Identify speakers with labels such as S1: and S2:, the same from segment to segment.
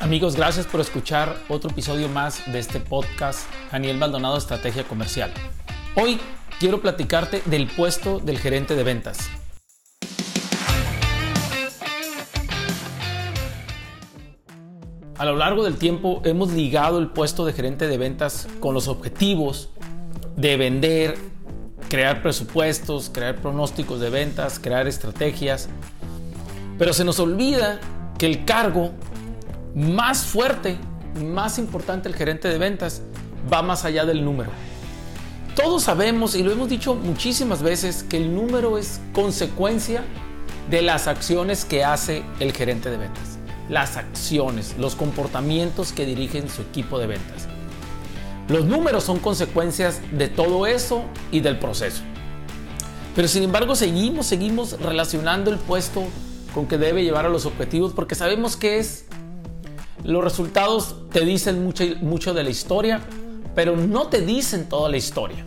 S1: Amigos, gracias por escuchar otro episodio más de este podcast Daniel Maldonado Estrategia Comercial. Hoy quiero platicarte del puesto del gerente de ventas. A lo largo del tiempo hemos ligado el puesto de gerente de ventas con los objetivos de vender, crear presupuestos, crear pronósticos de ventas, crear estrategias. Pero se nos olvida que el cargo más fuerte, más importante, el gerente de ventas, va más allá del número. Todos sabemos, y lo hemos dicho muchísimas veces, que el número es consecuencia de las acciones que hace el gerente de ventas. Las acciones, los comportamientos que dirigen su equipo de ventas. Los números son consecuencias de todo eso y del proceso. Pero sin embargo seguimos, seguimos relacionando el puesto con que debe llevar a los objetivos porque sabemos que es los resultados te dicen mucho, mucho de la historia, pero no te dicen toda la historia.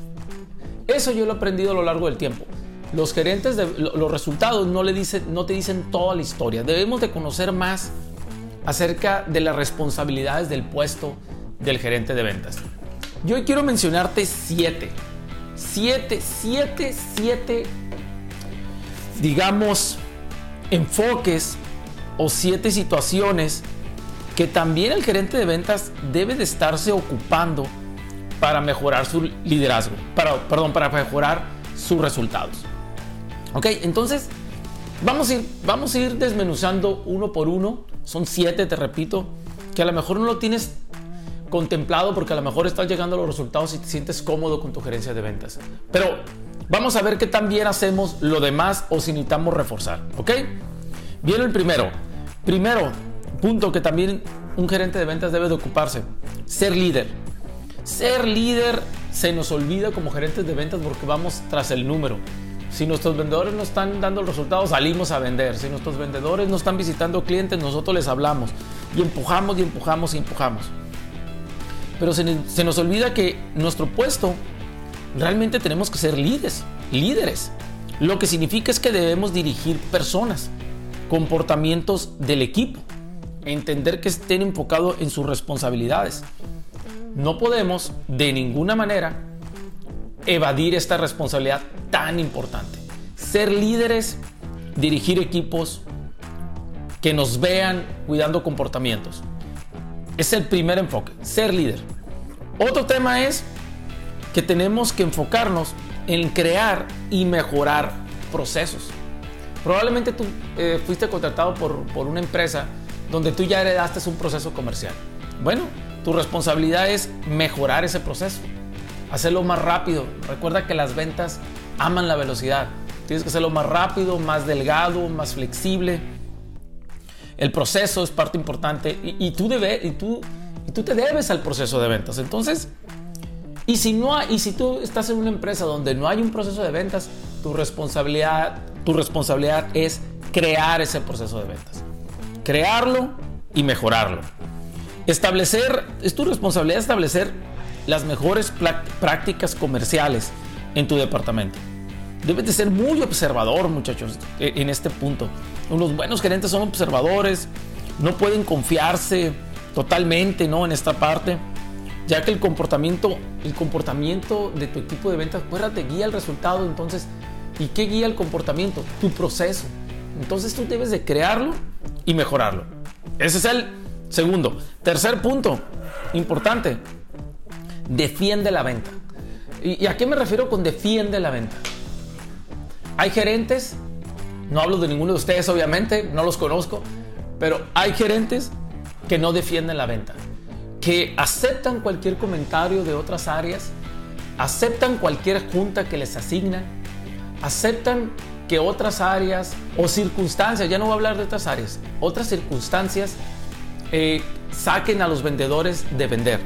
S1: Eso yo lo he aprendido a lo largo del tiempo. Los gerentes de los resultados no, le dicen, no te dicen toda la historia. Debemos de conocer más acerca de las responsabilidades del puesto del gerente de ventas. Yo hoy quiero mencionarte siete, siete, siete, siete, digamos, enfoques o siete situaciones que también el gerente de ventas debe de estarse ocupando para mejorar su liderazgo, para, perdón, para mejorar sus resultados. Ok, entonces vamos a, ir, vamos a ir desmenuzando uno por uno. Son siete, te repito, que a lo mejor no lo tienes contemplado porque a lo mejor estás llegando a los resultados y te sientes cómodo con tu gerencia de ventas. Pero vamos a ver qué también hacemos lo demás o si necesitamos reforzar. ¿Ok? Viene el primero. Primero, punto que también un gerente de ventas debe de ocuparse, ser líder. Ser líder se nos olvida como gerentes de ventas porque vamos tras el número. Si nuestros vendedores no están dando el resultado, salimos a vender. Si nuestros vendedores no están visitando clientes, nosotros les hablamos y empujamos y empujamos y empujamos. Pero se, se nos olvida que nuestro puesto realmente tenemos que ser líderes, líderes. Lo que significa es que debemos dirigir personas, comportamientos del equipo entender que estén enfocados en sus responsabilidades. No podemos de ninguna manera evadir esta responsabilidad tan importante. Ser líderes, dirigir equipos que nos vean cuidando comportamientos. Es el primer enfoque, ser líder. Otro tema es que tenemos que enfocarnos en crear y mejorar procesos. Probablemente tú eh, fuiste contratado por, por una empresa donde tú ya heredaste un proceso comercial. Bueno, tu responsabilidad es mejorar ese proceso, hacerlo más rápido. Recuerda que las ventas aman la velocidad. Tienes que hacerlo más rápido, más delgado, más flexible. El proceso es parte importante y, tú, te debes al proceso de ventas. Entonces, y si, no hay, y si tú estás en una empresa donde no hay un proceso de ventas, tu responsabilidad, tu responsabilidad es crear ese proceso de ventas crearlo y mejorarlo. Establecer, es tu responsabilidad establecer las mejores prácticas comerciales en tu departamento. Debes de ser muy observador, muchachos, e, en este punto. Los buenos gerentes son observadores, no pueden confiarse totalmente ¿no? en esta parte, ya que el comportamiento, el comportamiento de tu equipo de ventas, te guía el resultado. Entonces, ¿y qué guía el comportamiento? Tu proceso. Entonces tú debes de crearlo y mejorarlo. Ese es el segundo. Tercer punto, importante, defiende la venta. ¿Y, a qué me refiero con defiende la venta? Hay gerentes, no hablo de ninguno de ustedes obviamente, no los conozco, pero hay gerentes que no defienden la venta, que aceptan cualquier comentario de otras áreas, aceptan cualquier junta que les asignan, aceptan que otras áreas o circunstancias, ya no voy a hablar de otras áreas, otras circunstancias eh, saquen a los vendedores de vender.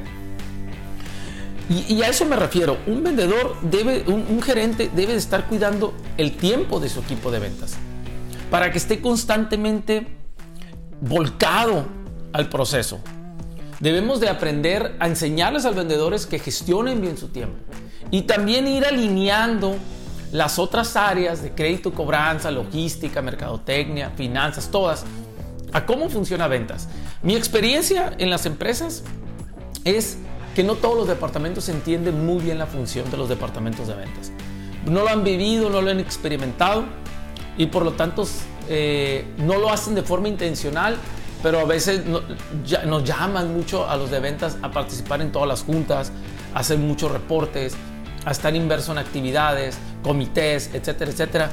S1: Y, a eso me refiero. Un vendedor debe, un, gerente debe de estar cuidando el tiempo de su equipo de ventas para que esté constantemente volcado al proceso. Debemos de aprender a enseñarles a los vendedores que gestionen bien su tiempo y también ir alineando las otras áreas de crédito, cobranza, logística, mercadotecnia, finanzas, todas, a cómo funciona ventas. Mi experiencia en las empresas es que no todos los departamentos entienden muy bien la función de los departamentos de ventas. No lo han vivido, no lo han experimentado y por lo tanto eh, no lo hacen de forma intencional, pero a veces nos llaman mucho a los de ventas a participar en todas las juntas, a hacer muchos reportes, a estar inverso en actividades, comités, etcétera, etcétera.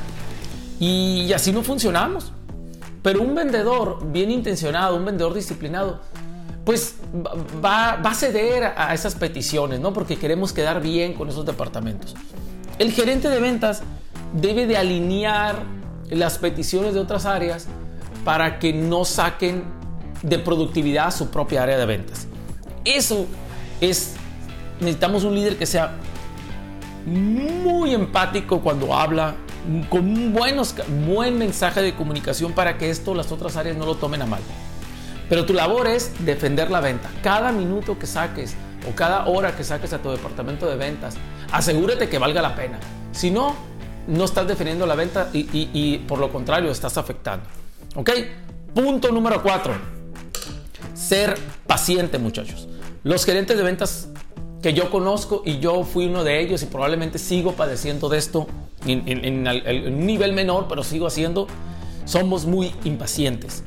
S1: Y así no funcionamos. Pero un vendedor bien intencionado, un vendedor disciplinado, pues va, a ceder a esas peticiones, ¿no? Porque queremos quedar bien con esos departamentos. El gerente de ventas debe de alinear las peticiones de otras áreas para que no saquen de productividad su propia área de ventas. Eso es, necesitamos un líder que sea muy empático cuando habla, con un buenos, buen mensaje de comunicación para que esto las otras áreas no lo tomen a mal. Pero tu labor es defender la venta. Cada minuto que saques o cada hora que saques a tu departamento de ventas, asegúrate que valga la pena. Si no, no estás defendiendo la venta y, por lo contrario estás afectando. ¿Ok? Punto número cuatro. Ser paciente, muchachos. Los gerentes de ventas que yo conozco y yo fui uno de ellos y probablemente sigo padeciendo de esto en, un nivel menor, pero sigo haciendo, somos muy impacientes.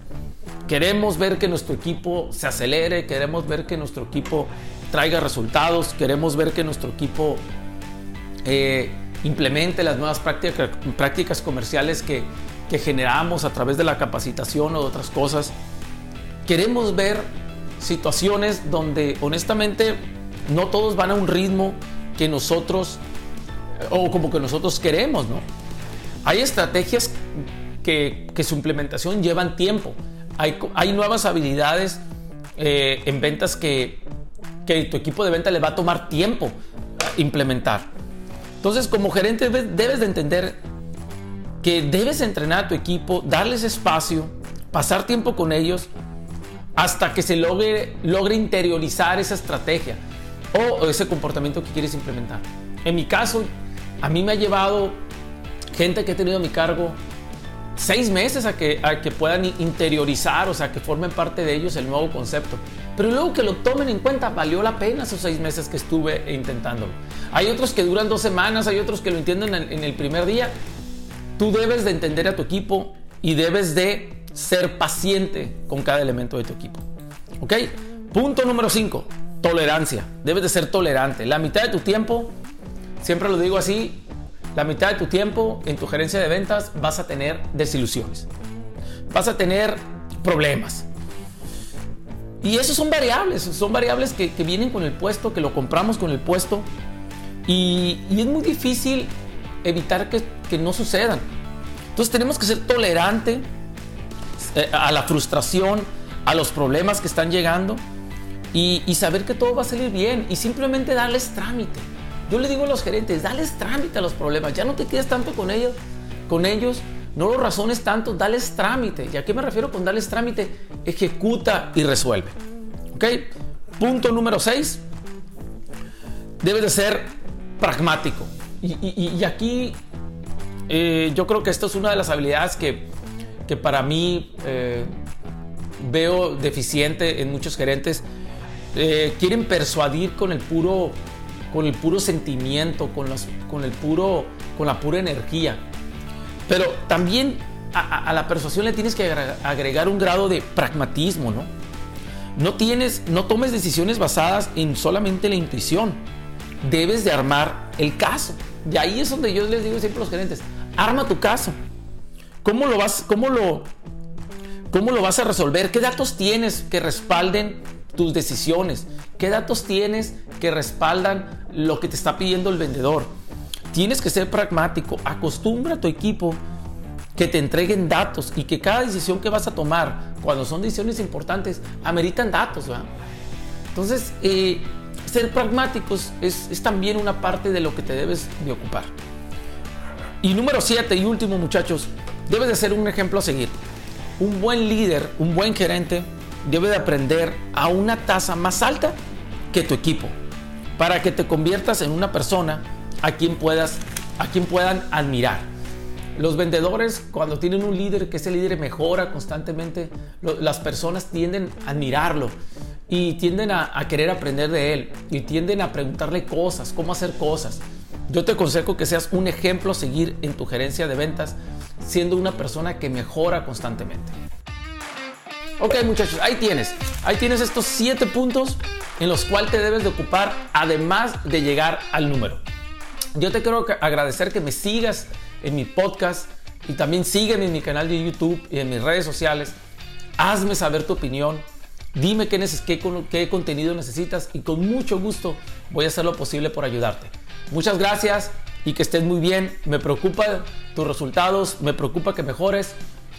S1: Queremos ver que nuestro equipo se acelere, queremos ver que nuestro equipo traiga resultados, queremos ver que nuestro equipo eh, implemente las nuevas prácticas, comerciales que, que generamos a través de la capacitación o de otras cosas. Queremos ver situaciones donde honestamente no todos van a un ritmo que nosotros, o como que nosotros queremos, ¿no? Hay estrategias que, su implementación llevan tiempo. Hay, nuevas habilidades eh, en ventas que, que tu equipo de venta le va a tomar tiempo implementar. Entonces, como gerente debes de entender que debes entrenar a tu equipo, darles espacio, pasar tiempo con ellos hasta que se logre, logre interiorizar esa estrategia o ese comportamiento que quieres implementar. En mi caso, a mí me ha llevado gente que he tenido a mi cargo seis meses a que, a que puedan interiorizar, o sea, que formen parte de ellos el nuevo concepto. Pero luego que lo tomen en cuenta, valió la pena esos seis meses que estuve intentándolo. Hay otros que duran dos semanas, hay otros que lo entienden en, el primer día. Tú debes de entender a tu equipo y debes de ser paciente con cada elemento de tu equipo. ¿Ok? Punto número 5 tolerancia. Debes de ser tolerante. La mitad de tu tiempo, siempre lo digo así, la mitad de tu tiempo en tu gerencia de ventas vas a tener desilusiones. Vas a tener problemas. Y esos son variables, son variables que, vienen con el puesto, que lo compramos con el puesto. Y, es muy difícil evitar que, que, no sucedan. Entonces tenemos que ser tolerante eh, a la frustración, a los problemas que están llegando y, saber que todo va a salir bien y simplemente darles trámite. Yo le digo a los gerentes, dales trámite a los problemas, ya no te quedes tanto con ellos, con ellos, no los razones tanto, dales trámite. ¿Y a qué me refiero con darles trámite? Ejecuta y resuelve. ¿Ok? Punto número 6. Debes de ser pragmático. Y, aquí eh, yo creo que esto es una de las habilidades que, que para mí eh, veo deficiente en muchos gerentes eh, quieren persuadir con el puro, con el puro sentimiento, con, los, con, el puro, con la pura energía. Pero también a, la persuasión le tienes que agregar un grado de pragmatismo, ¿no? No tienes, no tomes decisiones basadas en solamente la intuición. Debes de armar el caso. Y ahí es donde yo les digo siempre a los gerentes, arma tu caso. ¿Cómo lo vas, cómo lo, cómo lo vas a resolver? ¿Qué datos tienes que respalden tus decisiones? ¿Qué datos tienes que respaldan lo que te está pidiendo el vendedor? Tienes que ser pragmático. Acostumbra a tu equipo que te entreguen datos y que cada decisión que vas a tomar, cuando son decisiones importantes, ameritan datos. Entonces, eh, ser pragmáticos es, es, también una parte de lo que te debes de ocupar. Y número siete y último, muchachos, debes de ser un ejemplo a seguir. Un buen líder, un buen gerente, debe de aprender a una tasa más alta que tu equipo para que te conviertas en una persona a quien puedas a quien puedan admirar. Los vendedores, cuando tienen un líder, que ese líder mejora constantemente, las personas tienden a admirarlo y tienden a, querer aprender de él y tienden a preguntarle cosas, cómo hacer cosas. Yo te aconsejo que seas un ejemplo a seguir en tu gerencia de ventas, siendo una persona que mejora constantemente. Ok muchachos, ahí tienes. Ahí tienes estos siete puntos en los cuales te debes de ocupar además de llegar al número. Yo te quiero agradecer que me sigas en mi podcast y también sígueme en mi canal de YouTube y en mis redes sociales. Hazme saber tu opinión. Dime qué, qué, qué contenido necesitas y con mucho gusto voy a hacer lo posible por ayudarte. Muchas gracias y que estés muy bien. Me preocupa tus resultados, me preocupa que mejores.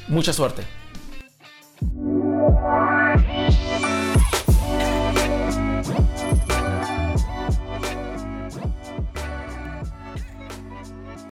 S1: Mucha suerte.